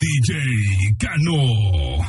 DJ Cano.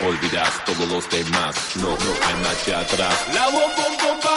olvidas todos los demás. No, no hay marcha atrás. La bomba, bomba.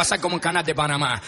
pasar como en Canal de Panamá.